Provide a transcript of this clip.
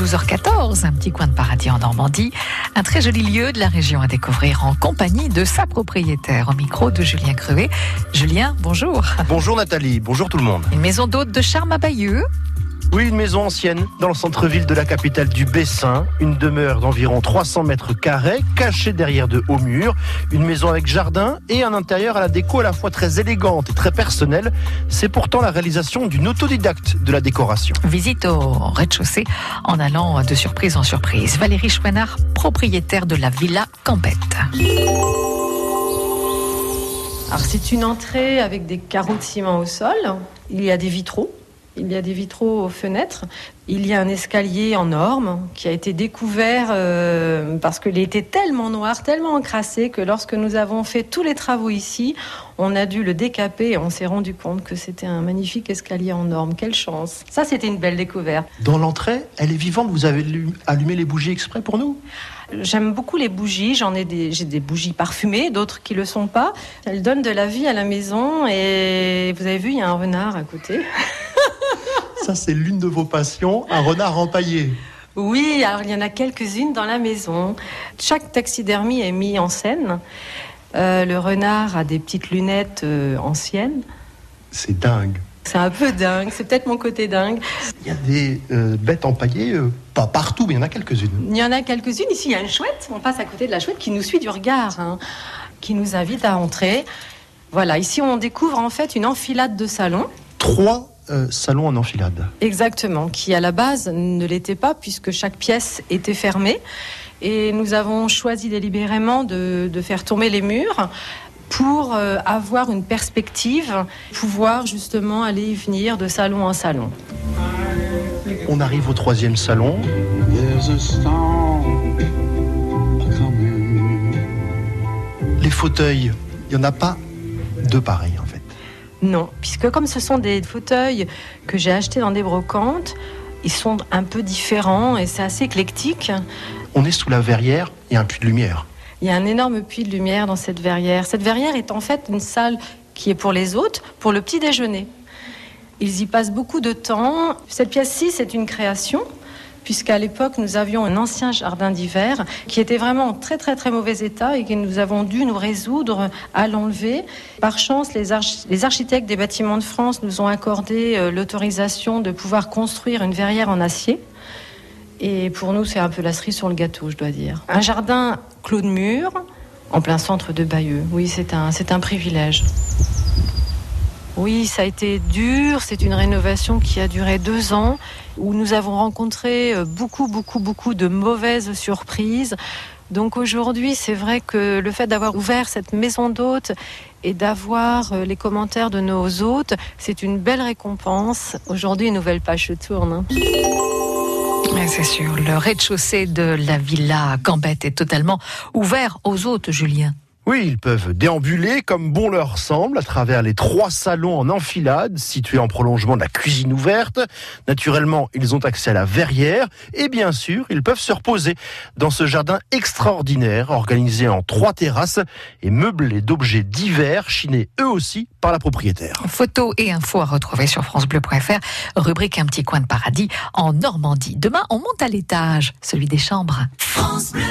12h14, un petit coin de paradis en Normandie, un très joli lieu de la région à découvrir en compagnie de sa propriétaire au micro de Julien Crevé. Julien, bonjour. Bonjour Nathalie, bonjour tout le monde. Une maison d'hôte de charme à Bayeux. Oui, une maison ancienne dans le centre-ville de la capitale du Bessin, une demeure d'environ 300 mètres carrés, cachée derrière de hauts murs, une maison avec jardin et un intérieur à la déco à la fois très élégante et très personnelle. C'est pourtant la réalisation d'une autodidacte de la décoration. Visite au rez-de-chaussée en allant de surprise en surprise. Valérie Chouinard, propriétaire de la Villa Campette. Alors c'est une entrée avec des carreaux de ciment au sol. Il y a des vitraux il y a des vitraux aux fenêtres. Il y a un escalier en orme qui a été découvert euh, parce qu'il était tellement noir, tellement encrassé que lorsque nous avons fait tous les travaux ici, on a dû le décaper et on s'est rendu compte que c'était un magnifique escalier en orme. Quelle chance. Ça, c'était une belle découverte. Dans l'entrée, elle est vivante. Vous avez allumé les bougies exprès pour nous? J'aime beaucoup les bougies. J'en ai des, j'ai des bougies parfumées, d'autres qui le sont pas. Elles donnent de la vie à la maison et vous avez vu, il y a un renard à côté. Ça, c'est l'une de vos passions, un renard empaillé. Oui, alors il y en a quelques-unes dans la maison. Chaque taxidermie est mis en scène. Euh, le renard a des petites lunettes euh, anciennes. C'est dingue. C'est un peu dingue, c'est peut-être mon côté dingue. Il y a des euh, bêtes empaillées, pas partout, mais il y en a quelques-unes. Il y en a quelques-unes. Ici, il y a une chouette. On passe à côté de la chouette qui nous suit du regard, hein, qui nous invite à entrer. Voilà, ici, on découvre en fait une enfilade de salons. Trois euh, salon en enfilade. Exactement, qui à la base ne l'était pas puisque chaque pièce était fermée. Et nous avons choisi délibérément de, faire tomber les murs pour euh, avoir une perspective, pouvoir justement aller et venir de salon en salon. On arrive au troisième salon. Les fauteuils, il n'y en a pas deux pareils. Non, puisque comme ce sont des fauteuils que j'ai achetés dans des brocantes, ils sont un peu différents et c'est assez éclectique. On est sous la verrière et un puits de lumière. Il y a un énorme puits de lumière dans cette verrière. Cette verrière est en fait une salle qui est pour les hôtes, pour le petit déjeuner. Ils y passent beaucoup de temps. Cette pièce-ci, c'est une création puisqu'à l'époque, nous avions un ancien jardin d'hiver qui était vraiment en très très très mauvais état et que nous avons dû nous résoudre à l'enlever. Par chance, les, architectes des bâtiments de France nous ont accordé euh, l'autorisation de pouvoir construire une verrière en acier. Et pour nous, c'est un peu la cerise sur le gâteau, je dois dire. Un jardin clos de mur, en plein centre de Bayeux. Oui, c'est un, c'est un privilège. Oui, ça a été dur. C'est une rénovation qui a duré deux ans, où nous avons rencontré euh, beaucoup, beaucoup, beaucoup de mauvaises surprises. Donc aujourd'hui, c'est vrai que le fait d'avoir ouvert cette maison d'hôtes et d'avoir euh, les commentaires de nos hôtes, c'est une belle récompense. Aujourd'hui, une nouvelle page se tourne. Hein. C'est sûr, le rez-de-chaussée de la villa Gambette est totalement ouvert aux hôtes, Julien. Oui, ils peuvent déambuler comme bon leur semble à travers les trois salons en enfilade situés en prolongement de la cuisine ouverte. Naturellement, ils ont accès à la verrière et bien sûr, ils peuvent se reposer dans ce jardin extraordinaire organisé en trois terrasses et meublé d'objets divers chinés eux aussi par la propriétaire. Photos et infos à retrouver sur francebleu.fr, rubrique un petit coin de paradis en Normandie. Demain, on monte à l'étage, celui des chambres. France Bleu.